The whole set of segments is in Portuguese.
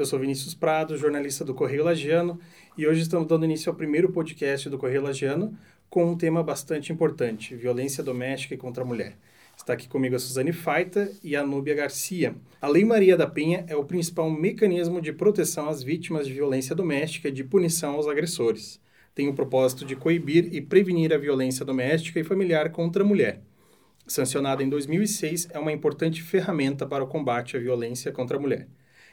Eu sou Vinícius Prado, jornalista do Correio Lagiano, e hoje estamos dando início ao primeiro podcast do Correio Lagiano com um tema bastante importante: violência doméstica contra a mulher. Está aqui comigo a Suzane Faita e a Núbia Garcia. A Lei Maria da Penha é o principal mecanismo de proteção às vítimas de violência doméstica e de punição aos agressores. Tem o propósito de coibir e prevenir a violência doméstica e familiar contra a mulher. Sancionada em 2006, é uma importante ferramenta para o combate à violência contra a mulher.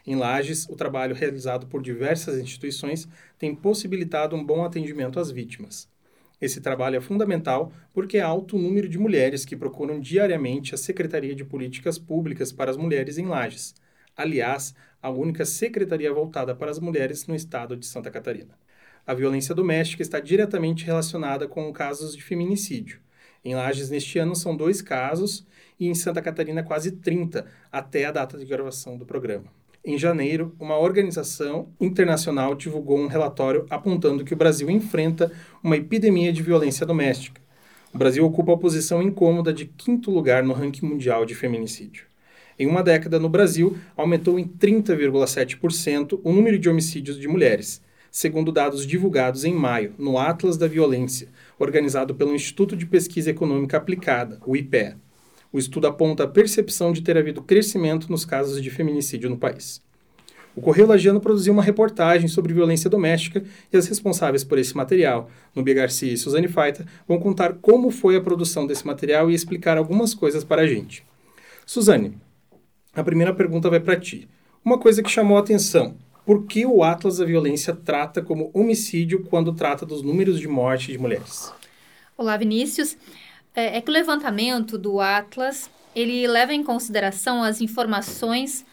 Em Lages, o trabalho realizado por diversas instituições tem possibilitado um bom atendimento às vítimas. Esse trabalho é fundamental porque há alto número de mulheres que procuram diariamente a Secretaria de Políticas Públicas para as Mulheres em Lages. Aliás, a única secretaria voltada para as mulheres no estado de Santa Catarina. A violência doméstica está diretamente relacionada com casos de feminicídio. Em Lages, neste ano, são dois casos e em Santa Catarina, quase 30, até a data de gravação do programa. Em janeiro, uma organização internacional divulgou um relatório apontando que o Brasil enfrenta uma epidemia de violência doméstica. O Brasil ocupa a posição incômoda de quinto lugar no ranking mundial de feminicídio. Em uma década, no Brasil, aumentou em 30,7% o número de homicídios de mulheres, segundo dados divulgados em maio no Atlas da Violência, organizado pelo Instituto de Pesquisa Econômica Aplicada, o IPEA. O estudo aponta a percepção de ter havido crescimento nos casos de feminicídio no país. O Correio Lagiano produziu uma reportagem sobre violência doméstica e as responsáveis por esse material, Nubia Garcia e Suzane Faita, vão contar como foi a produção desse material e explicar algumas coisas para a gente. Suzane, a primeira pergunta vai para ti. Uma coisa que chamou a atenção: por que o Atlas da Violência trata como homicídio quando trata dos números de morte de mulheres? Olá, Vinícius. É, é que o levantamento do Atlas, ele leva em consideração as informações,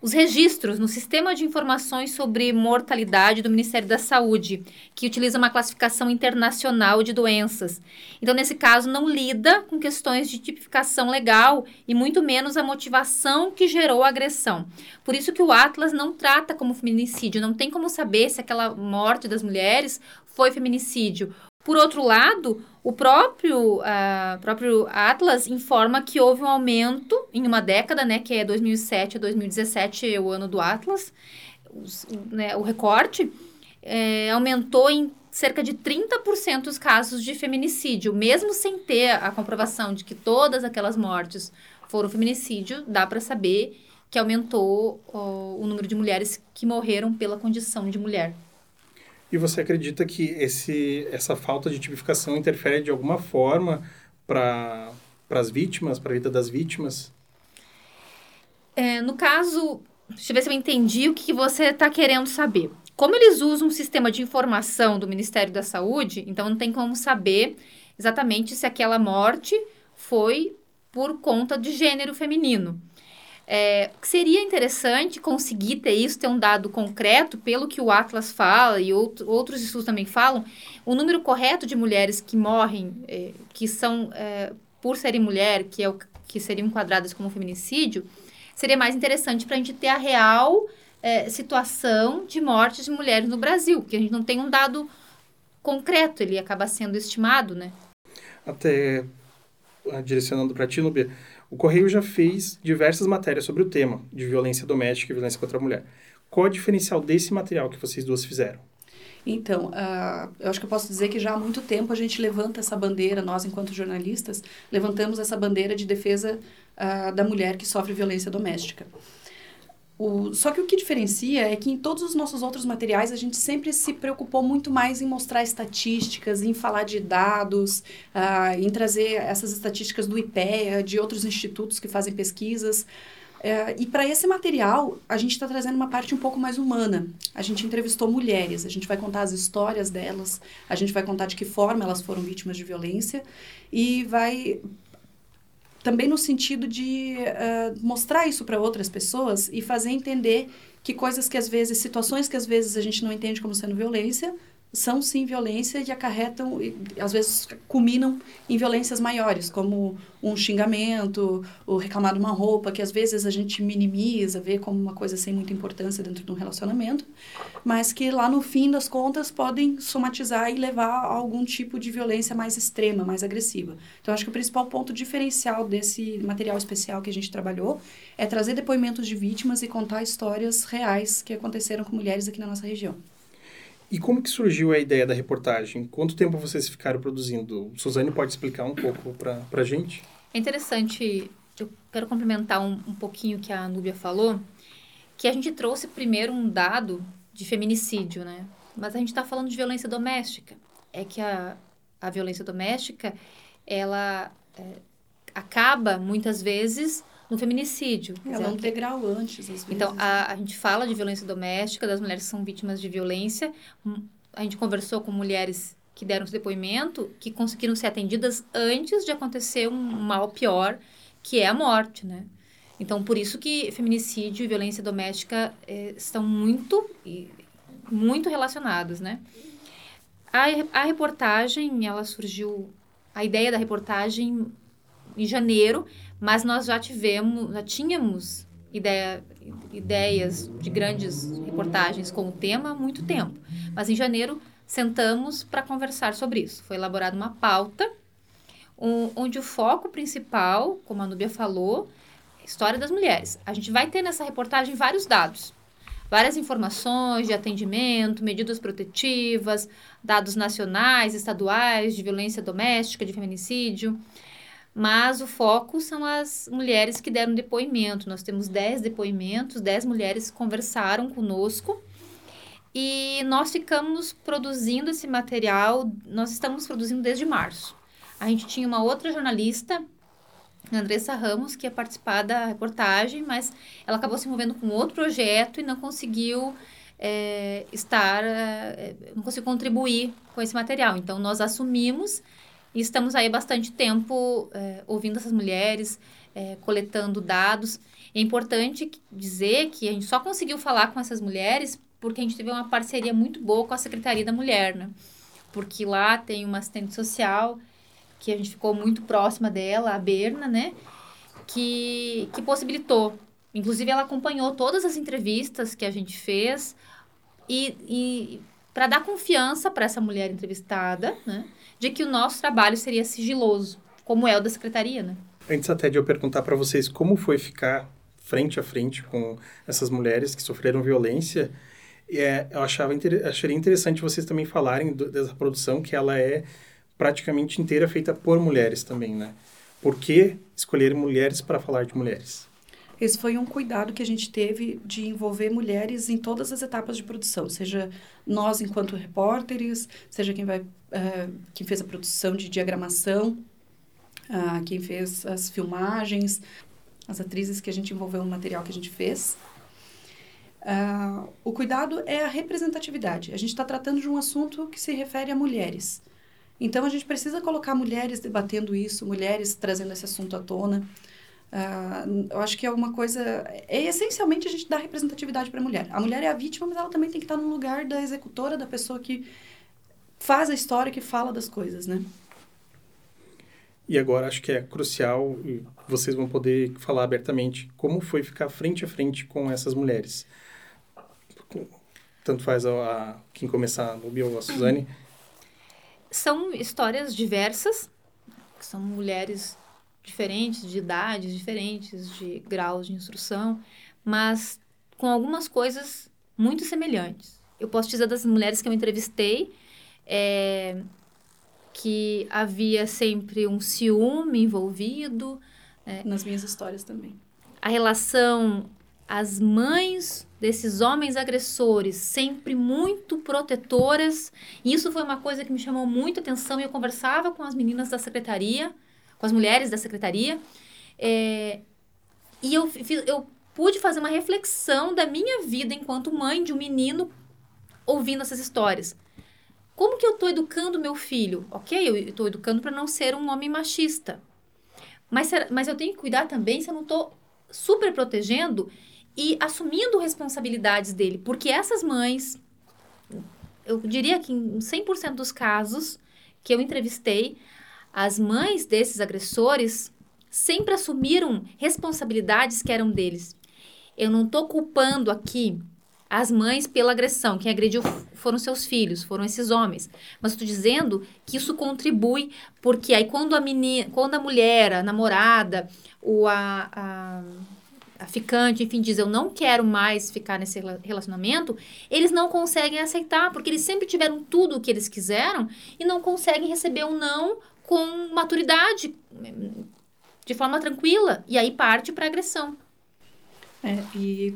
os registros no Sistema de Informações sobre Mortalidade do Ministério da Saúde, que utiliza uma classificação internacional de doenças. Então, nesse caso, não lida com questões de tipificação legal e muito menos a motivação que gerou a agressão. Por isso que o Atlas não trata como feminicídio, não tem como saber se aquela morte das mulheres foi feminicídio por outro lado, o próprio, uh, próprio Atlas informa que houve um aumento em uma década, né, que é 2007 a 2017, é o ano do Atlas, os, né, o recorte, é, aumentou em cerca de 30% os casos de feminicídio, mesmo sem ter a comprovação de que todas aquelas mortes foram feminicídio, dá para saber que aumentou o número de mulheres que morreram pela condição de mulher. E você acredita que esse, essa falta de tipificação interfere de alguma forma para as vítimas, para a vida das vítimas? É, no caso, deixa eu ver se eu entendi o que você está querendo saber. Como eles usam um sistema de informação do Ministério da Saúde, então não tem como saber exatamente se aquela morte foi por conta de gênero feminino. É, seria interessante conseguir ter isso, ter um dado concreto, pelo que o Atlas fala e outro, outros estudos também falam, o número correto de mulheres que morrem, é, que são é, por serem mulher, que, é o, que seriam enquadradas como feminicídio, seria mais interessante para a gente ter a real é, situação de mortes de mulheres no Brasil, porque a gente não tem um dado concreto, ele acaba sendo estimado, né? Até ah, direcionando para ti, Nubia, o Correio já fez diversas matérias sobre o tema de violência doméstica e violência contra a mulher. Qual é o diferencial desse material que vocês duas fizeram? Então, uh, eu acho que eu posso dizer que já há muito tempo a gente levanta essa bandeira, nós enquanto jornalistas, levantamos essa bandeira de defesa uh, da mulher que sofre violência doméstica. O, só que o que diferencia é que em todos os nossos outros materiais a gente sempre se preocupou muito mais em mostrar estatísticas, em falar de dados, uh, em trazer essas estatísticas do IPEA, de outros institutos que fazem pesquisas. Uh, e para esse material, a gente está trazendo uma parte um pouco mais humana. A gente entrevistou mulheres, a gente vai contar as histórias delas, a gente vai contar de que forma elas foram vítimas de violência e vai também no sentido de uh, mostrar isso para outras pessoas e fazer entender que coisas que às vezes, situações que às vezes a gente não entende como sendo violência, são sim violência e acarretam, e, às vezes culminam em violências maiores, como um xingamento, o reclamar de uma roupa, que às vezes a gente minimiza, vê como uma coisa sem muita importância dentro de um relacionamento, mas que lá no fim das contas podem somatizar e levar a algum tipo de violência mais extrema, mais agressiva. Então, acho que o principal ponto diferencial desse material especial que a gente trabalhou é trazer depoimentos de vítimas e contar histórias reais que aconteceram com mulheres aqui na nossa região. E como que surgiu a ideia da reportagem? Quanto tempo vocês ficaram produzindo? Suzane pode explicar um pouco para a gente? É interessante, eu quero complementar um, um pouquinho que a Núbia falou, que a gente trouxe primeiro um dado de feminicídio, né? Mas a gente está falando de violência doméstica. É que a, a violência doméstica, ela é, acaba, muitas vezes, no feminicídio. Ela é um degrau antes, às vezes. Então, a, a gente fala de violência doméstica, das mulheres que são vítimas de violência. Hum, a gente conversou com mulheres que deram esse depoimento, que conseguiram ser atendidas antes de acontecer um mal pior, que é a morte, né? Então, por isso que feminicídio e violência doméstica eh, estão muito, muito relacionados, né? A, a reportagem, ela surgiu, a ideia da reportagem em janeiro, mas nós já tivemos, já tínhamos ideia, ideias de grandes reportagens com o tema há muito tempo. Mas em janeiro sentamos para conversar sobre isso. Foi elaborada uma pauta um, onde o foco principal, como a Núbia falou, é a história das mulheres. A gente vai ter nessa reportagem vários dados, várias informações de atendimento, medidas protetivas, dados nacionais, estaduais de violência doméstica, de feminicídio, mas o foco são as mulheres que deram depoimento. Nós temos 10 depoimentos, 10 mulheres conversaram conosco e nós ficamos produzindo esse material, nós estamos produzindo desde março. A gente tinha uma outra jornalista, Andressa Ramos, que ia participar da reportagem, mas ela acabou se envolvendo com outro projeto e não conseguiu é, estar, é, não conseguiu contribuir com esse material. Então, nós assumimos e estamos aí bastante tempo é, ouvindo essas mulheres, é, coletando dados. É importante dizer que a gente só conseguiu falar com essas mulheres porque a gente teve uma parceria muito boa com a Secretaria da Mulher, né? Porque lá tem uma assistente social que a gente ficou muito próxima dela, a Berna, né? Que, que possibilitou. Inclusive, ela acompanhou todas as entrevistas que a gente fez e, e para dar confiança para essa mulher entrevistada, né? de que o nosso trabalho seria sigiloso, como é o da secretaria, né? Antes até de eu perguntar para vocês como foi ficar frente a frente com essas mulheres que sofreram violência, é, eu achava acharia interessante vocês também falarem do, dessa produção que ela é praticamente inteira feita por mulheres também, né? Por que escolher mulheres para falar de mulheres? Esse foi um cuidado que a gente teve de envolver mulheres em todas as etapas de produção, seja nós enquanto repórteres, seja quem vai, uh, quem fez a produção de diagramação, uh, quem fez as filmagens, as atrizes que a gente envolveu no material que a gente fez. Uh, o cuidado é a representatividade. A gente está tratando de um assunto que se refere a mulheres. Então, a gente precisa colocar mulheres debatendo isso, mulheres trazendo esse assunto à tona. Uh, eu acho que é uma coisa. É essencialmente a gente dar representatividade para a mulher. A mulher é a vítima, mas ela também tem que estar no lugar da executora, da pessoa que faz a história, que fala das coisas, né? E agora acho que é crucial, e vocês vão poder falar abertamente, como foi ficar frente a frente com essas mulheres. Tanto faz a, a quem começar, no Bio ou a Suzane. São histórias diversas, são mulheres diferentes, de idades diferentes, de graus de instrução, mas com algumas coisas muito semelhantes. Eu posso dizer das mulheres que eu entrevistei é, que havia sempre um ciúme envolvido. É, Nas minhas histórias também. A relação, as mães desses homens agressores, sempre muito protetoras. E isso foi uma coisa que me chamou muito atenção. Eu conversava com as meninas da secretaria com as mulheres da secretaria. É, e eu, eu pude fazer uma reflexão da minha vida enquanto mãe de um menino ouvindo essas histórias. Como que eu estou educando meu filho? Ok, eu estou educando para não ser um homem machista. Mas, mas eu tenho que cuidar também se eu não estou super protegendo e assumindo responsabilidades dele. Porque essas mães eu diria que em 100% dos casos que eu entrevistei, as mães desses agressores sempre assumiram responsabilidades que eram deles. Eu não estou culpando aqui as mães pela agressão. Quem agrediu foram seus filhos, foram esses homens. Mas estou dizendo que isso contribui, porque aí quando a menina, quando a mulher, a namorada, o a, a, a ficante, enfim, diz eu não quero mais ficar nesse relacionamento, eles não conseguem aceitar, porque eles sempre tiveram tudo o que eles quiseram e não conseguem receber um não com maturidade, de forma tranquila, e aí parte para agressão. É, e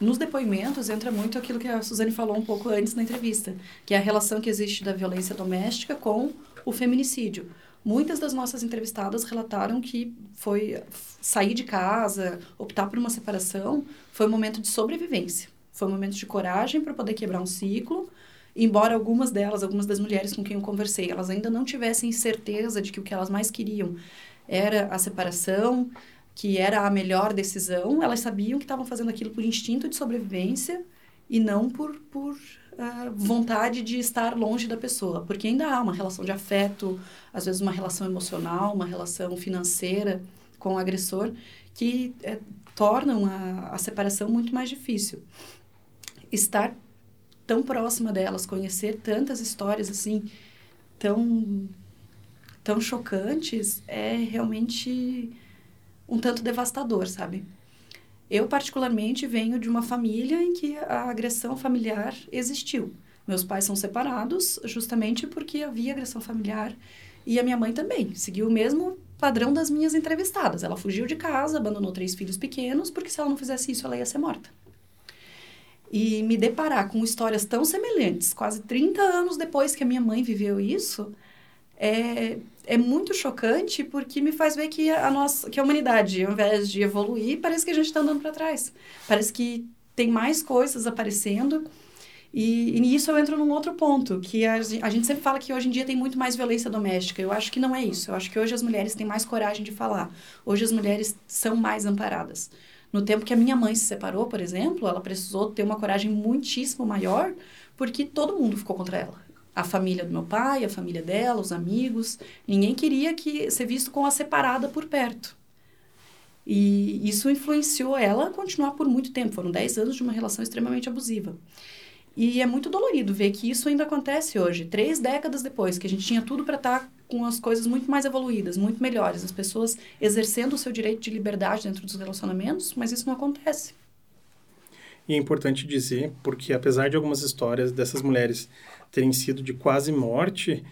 nos depoimentos entra muito aquilo que a Suzane falou um pouco antes na entrevista, que é a relação que existe da violência doméstica com o feminicídio. Muitas das nossas entrevistadas relataram que foi sair de casa, optar por uma separação, foi um momento de sobrevivência. Foi um momento de coragem para poder quebrar um ciclo, embora algumas delas, algumas das mulheres com quem eu conversei, elas ainda não tivessem certeza de que o que elas mais queriam era a separação, que era a melhor decisão, elas sabiam que estavam fazendo aquilo por instinto de sobrevivência e não por, por uh, vontade de estar longe da pessoa, porque ainda há uma relação de afeto, às vezes uma relação emocional, uma relação financeira com o agressor, que é, tornam a, a separação muito mais difícil. Estar tão próxima delas, conhecer tantas histórias assim, tão, tão chocantes, é realmente um tanto devastador, sabe? Eu, particularmente, venho de uma família em que a agressão familiar existiu. Meus pais são separados justamente porque havia agressão familiar e a minha mãe também seguiu o mesmo padrão das minhas entrevistadas. Ela fugiu de casa, abandonou três filhos pequenos, porque se ela não fizesse isso, ela ia ser morta. E me deparar com histórias tão semelhantes, quase 30 anos depois que a minha mãe viveu isso, é, é muito chocante porque me faz ver que a nossa que a humanidade ao invés de evoluir parece que a gente está andando para trás. Parece que tem mais coisas aparecendo e, e nisso eu entro num outro ponto que a, a gente sempre fala que hoje em dia tem muito mais violência doméstica. Eu acho que não é isso. Eu acho que hoje as mulheres têm mais coragem de falar. Hoje as mulheres são mais amparadas no tempo que a minha mãe se separou por exemplo ela precisou ter uma coragem muitíssimo maior porque todo mundo ficou contra ela a família do meu pai, a família dela, os amigos. Ninguém queria que ser visto com a separada por perto. E isso influenciou ela a continuar por muito tempo. Foram 10 anos de uma relação extremamente abusiva. E é muito dolorido ver que isso ainda acontece hoje, três décadas depois, que a gente tinha tudo para estar tá com as coisas muito mais evoluídas, muito melhores, as pessoas exercendo o seu direito de liberdade dentro dos relacionamentos, mas isso não acontece. E é importante dizer, porque apesar de algumas histórias dessas mulheres terem sido de quase morte,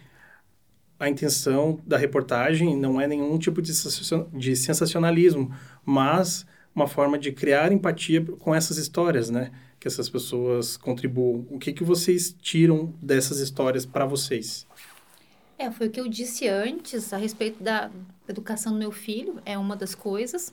a intenção da reportagem não é nenhum tipo de sensacionalismo, mas uma forma de criar empatia com essas histórias, né? Que essas pessoas contribuam. O que, que vocês tiram dessas histórias para vocês? É, foi o que eu disse antes a respeito da educação do meu filho, é uma das coisas.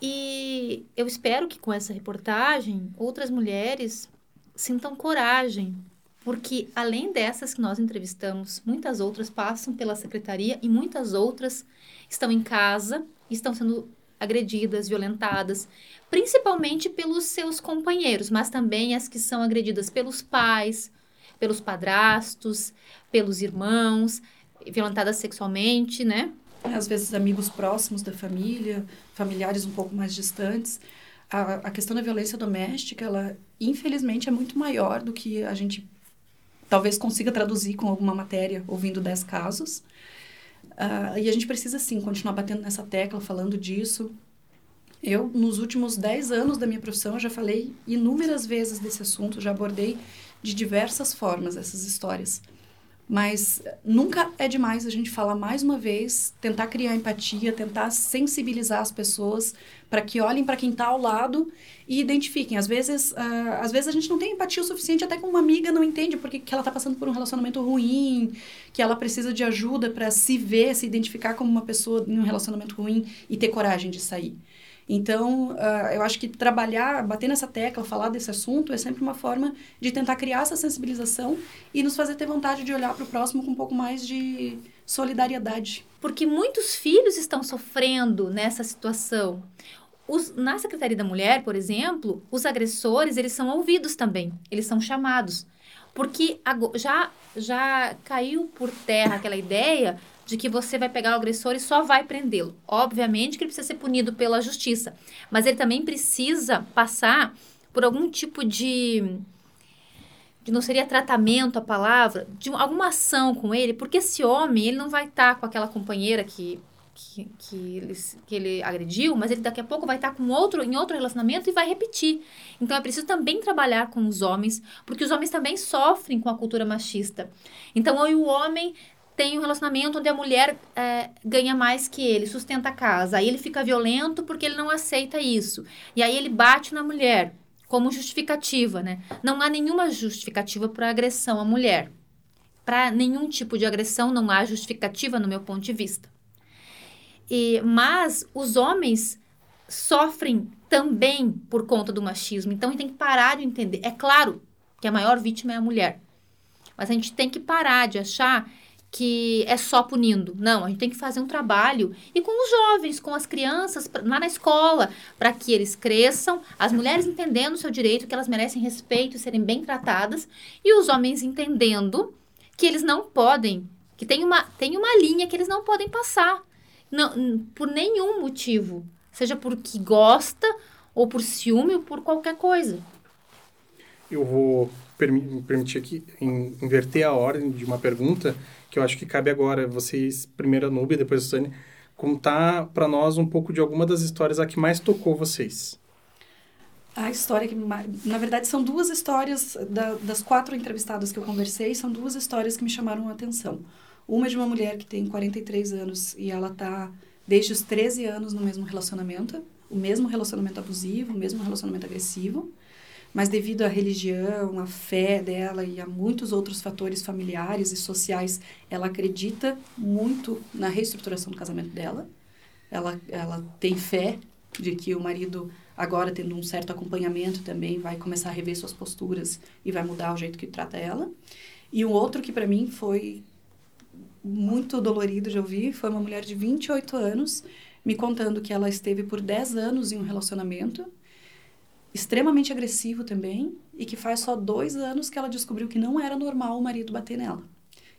E eu espero que com essa reportagem outras mulheres sintam coragem porque além dessas que nós entrevistamos, muitas outras passam pela secretaria e muitas outras estão em casa, estão sendo agredidas, violentadas, principalmente pelos seus companheiros, mas também as que são agredidas pelos pais, pelos padrastos, pelos irmãos, violentadas sexualmente, né? Às vezes amigos próximos da família, familiares um pouco mais distantes. A, a questão da violência doméstica, ela infelizmente é muito maior do que a gente talvez consiga traduzir com alguma matéria ouvindo 10 casos. Uh, e a gente precisa, sim, continuar batendo nessa tecla, falando disso. Eu, nos últimos 10 anos da minha profissão, já falei inúmeras vezes desse assunto, já abordei de diversas formas essas histórias. Mas nunca é demais a gente falar mais uma vez, tentar criar empatia, tentar sensibilizar as pessoas para que olhem para quem está ao lado e identifiquem. Às vezes, uh, às vezes a gente não tem empatia o suficiente, até com uma amiga não entende porque que ela está passando por um relacionamento ruim, que ela precisa de ajuda para se ver, se identificar como uma pessoa em um relacionamento ruim e ter coragem de sair. Então, uh, eu acho que trabalhar, bater nessa tecla, falar desse assunto é sempre uma forma de tentar criar essa sensibilização e nos fazer ter vontade de olhar para o próximo com um pouco mais de solidariedade. Porque muitos filhos estão sofrendo nessa situação. Os, na Secretaria da Mulher, por exemplo, os agressores, eles são ouvidos também, eles são chamados. Porque já, já caiu por terra aquela ideia de que você vai pegar o agressor e só vai prendê-lo. Obviamente que ele precisa ser punido pela justiça, mas ele também precisa passar por algum tipo de não seria tratamento a palavra, de alguma ação com ele, porque esse homem, ele não vai estar tá com aquela companheira que, que, que, ele, que ele agrediu, mas ele daqui a pouco vai estar com outro, em outro relacionamento e vai repetir. Então é preciso também trabalhar com os homens, porque os homens também sofrem com a cultura machista. Então, o homem tem um relacionamento onde a mulher é, ganha mais que ele, sustenta a casa. Aí ele fica violento porque ele não aceita isso. E aí ele bate na mulher como justificativa, né? Não há nenhuma justificativa para agressão à mulher. Para nenhum tipo de agressão não há justificativa no meu ponto de vista. E, mas os homens sofrem também por conta do machismo. Então a gente tem que parar de entender. É claro que a maior vítima é a mulher. Mas a gente tem que parar de achar que é só punindo. Não, a gente tem que fazer um trabalho e com os jovens, com as crianças, lá na escola, para que eles cresçam, as mulheres entendendo o seu direito, que elas merecem respeito e serem bem tratadas, e os homens entendendo que eles não podem, que tem uma, tem uma linha que eles não podem passar. Não, por nenhum motivo. Seja porque gosta, ou por ciúme, ou por qualquer coisa. Eu vou me permitir aqui inverter a ordem de uma pergunta que eu acho que cabe agora, vocês, primeiro a Nubia, depois a Suzane, contar para nós um pouco de alguma das histórias a que mais tocou vocês. A história que, na verdade, são duas histórias da, das quatro entrevistadas que eu conversei, são duas histórias que me chamaram a atenção. Uma é de uma mulher que tem 43 anos e ela está desde os 13 anos no mesmo relacionamento, o mesmo relacionamento abusivo, o mesmo relacionamento agressivo mas devido à religião, à fé dela e a muitos outros fatores familiares e sociais, ela acredita muito na reestruturação do casamento dela. Ela, ela tem fé de que o marido, agora tendo um certo acompanhamento também, vai começar a rever suas posturas e vai mudar o jeito que trata ela. E um outro que para mim foi muito dolorido de ouvir foi uma mulher de 28 anos me contando que ela esteve por 10 anos em um relacionamento extremamente agressivo também e que faz só dois anos que ela descobriu que não era normal o marido bater nela.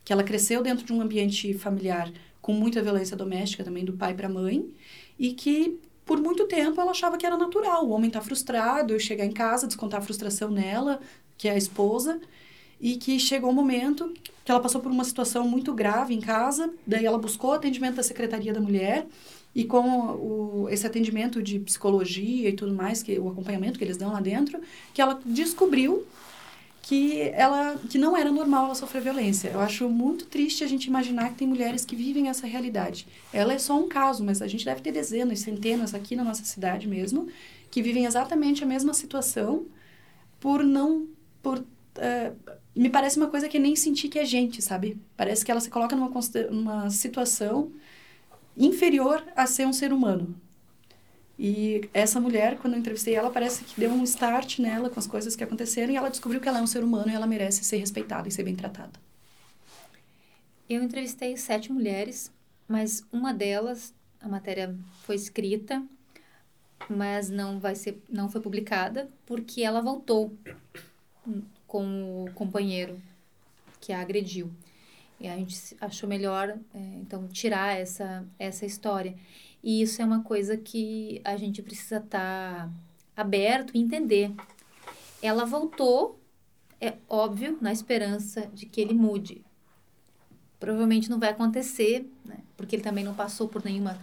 Que ela cresceu dentro de um ambiente familiar com muita violência doméstica também do pai para a mãe e que por muito tempo ela achava que era natural. O homem está frustrado, chegar em casa, descontar a frustração nela, que é a esposa, e que chegou um momento que ela passou por uma situação muito grave em casa, daí ela buscou atendimento da Secretaria da Mulher e com o, esse atendimento de psicologia e tudo mais, que o acompanhamento que eles dão lá dentro, que ela descobriu que ela que não era normal ela sofrer violência. Eu acho muito triste a gente imaginar que tem mulheres que vivem essa realidade. Ela é só um caso, mas a gente deve ter dezenas, centenas aqui na nossa cidade mesmo, que vivem exatamente a mesma situação por não por uh, me parece uma coisa que nem sentir que é gente, sabe? Parece que ela se coloca numa, numa situação inferior a ser um ser humano. E essa mulher, quando eu entrevistei ela, parece que deu um start nela com as coisas que aconteceram e ela descobriu que ela é um ser humano e ela merece ser respeitada e ser bem tratada. Eu entrevistei sete mulheres, mas uma delas, a matéria foi escrita, mas não vai ser, não foi publicada porque ela voltou com o companheiro que a agrediu. E a gente achou melhor, é, então, tirar essa, essa história. E isso é uma coisa que a gente precisa estar tá aberto e entender. Ela voltou, é óbvio, na esperança de que ele mude. Provavelmente não vai acontecer, né? porque ele também não passou por nenhuma,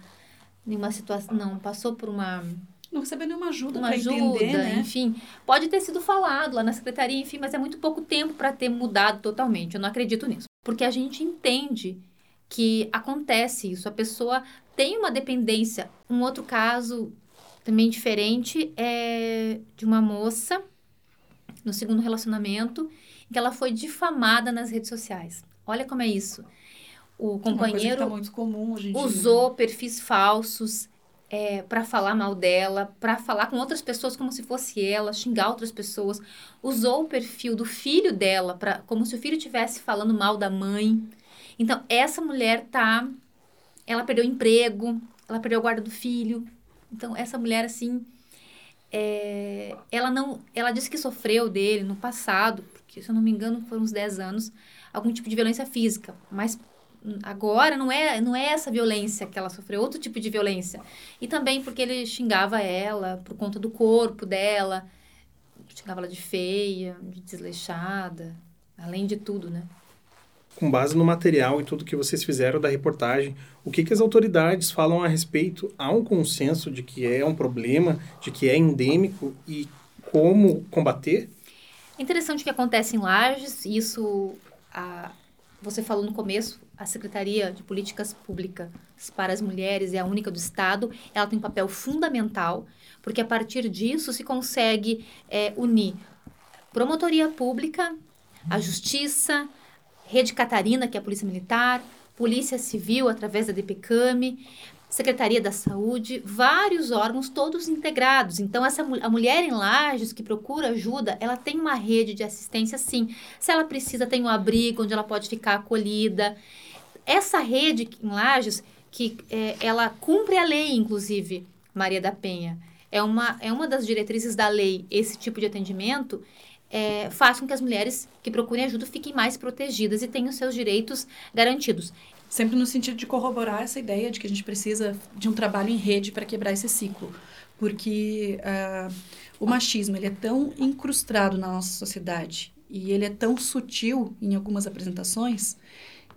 nenhuma situação, não passou por uma não recebeu nenhuma ajuda para entender, né? Enfim, pode ter sido falado lá na secretaria, enfim, mas é muito pouco tempo para ter mudado totalmente. Eu não acredito nisso. Porque a gente entende que acontece isso. A pessoa tem uma dependência. Um outro caso também diferente é de uma moça no segundo relacionamento que ela foi difamada nas redes sociais. Olha como é isso. O companheiro tá muito comum hoje usou perfis falsos, é, para falar mal dela, para falar com outras pessoas como se fosse ela, xingar outras pessoas. Usou o perfil do filho dela para como se o filho estivesse falando mal da mãe. Então, essa mulher tá ela perdeu o emprego, ela perdeu a guarda do filho. Então, essa mulher assim, é, ela não, ela disse que sofreu dele no passado, que se eu não me engano foram uns 10 anos, algum tipo de violência física. Mas agora não é, não é essa violência que ela sofreu, outro tipo de violência. E também porque ele xingava ela por conta do corpo dela, xingava ela de feia, de desleixada, além de tudo, né? Com base no material e tudo que vocês fizeram da reportagem, o que, que as autoridades falam a respeito? Há um consenso de que é um problema, de que é endêmico e como combater? É interessante que acontece em Lages, isso a, você falou no começo, a Secretaria de Políticas Públicas para as Mulheres é a única do Estado, ela tem um papel fundamental, porque a partir disso se consegue é, unir promotoria pública, a justiça, Rede Catarina, que é a Polícia Militar, Polícia Civil, através da DPCAME, Secretaria da Saúde, vários órgãos, todos integrados. Então, essa, a mulher em Lages que procura ajuda, ela tem uma rede de assistência, sim. Se ela precisa, tem um abrigo onde ela pode ficar acolhida. Essa rede em Lages, que é, ela cumpre a lei, inclusive, Maria da Penha, é uma, é uma das diretrizes da lei, esse tipo de atendimento, é, faz com que as mulheres que procurem ajuda fiquem mais protegidas e tenham seus direitos garantidos. Sempre no sentido de corroborar essa ideia de que a gente precisa de um trabalho em rede para quebrar esse ciclo. Porque uh, o machismo ele é tão incrustado na nossa sociedade e ele é tão sutil em algumas apresentações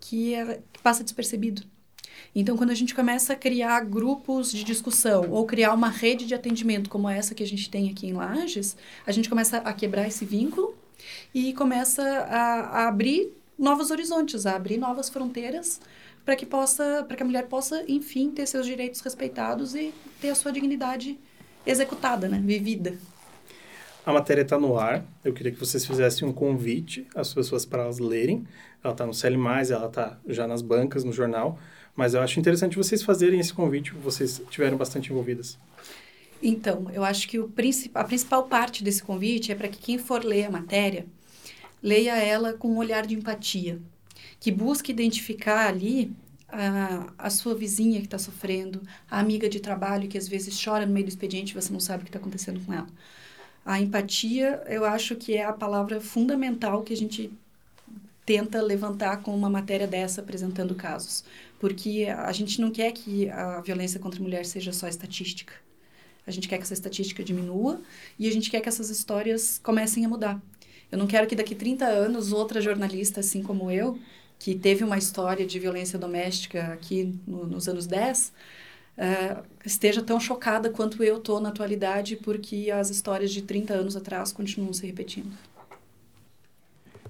que, é, que passa despercebido. Então, quando a gente começa a criar grupos de discussão ou criar uma rede de atendimento como essa que a gente tem aqui em Lages, a gente começa a quebrar esse vínculo e começa a, a abrir novos horizontes, a abrir novas fronteiras para que possa, para que a mulher possa, enfim, ter seus direitos respeitados e ter a sua dignidade executada, né, vivida. A matéria está no ar. Eu queria que vocês fizessem um convite às pessoas para elas lerem. Ela está no CL+, ela está já nas bancas, no jornal. Mas eu acho interessante vocês fazerem esse convite, vocês estiveram bastante envolvidas. Então, eu acho que princip a principal parte desse convite é para que quem for ler a matéria, leia ela com um olhar de empatia que busca identificar ali a, a sua vizinha que está sofrendo, a amiga de trabalho que às vezes chora no meio do expediente e você não sabe o que está acontecendo com ela. A empatia, eu acho que é a palavra fundamental que a gente tenta levantar com uma matéria dessa apresentando casos, porque a gente não quer que a violência contra a mulher seja só estatística. A gente quer que essa estatística diminua e a gente quer que essas histórias comecem a mudar. Eu não quero que daqui 30 anos outra jornalista assim como eu que teve uma história de violência doméstica aqui no, nos anos 10, uh, esteja tão chocada quanto eu estou na atualidade, porque as histórias de 30 anos atrás continuam se repetindo.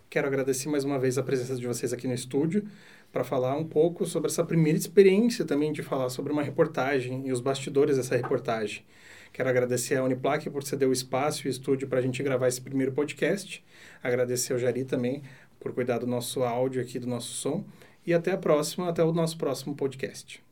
Quero agradecer mais uma vez a presença de vocês aqui no estúdio para falar um pouco sobre essa primeira experiência também de falar sobre uma reportagem e os bastidores dessa reportagem. Quero agradecer a Uniplac por ceder o espaço e o estúdio para a gente gravar esse primeiro podcast. Agradecer ao Jari também por cuidar do nosso áudio aqui, do nosso som. E até a próxima, até o nosso próximo podcast.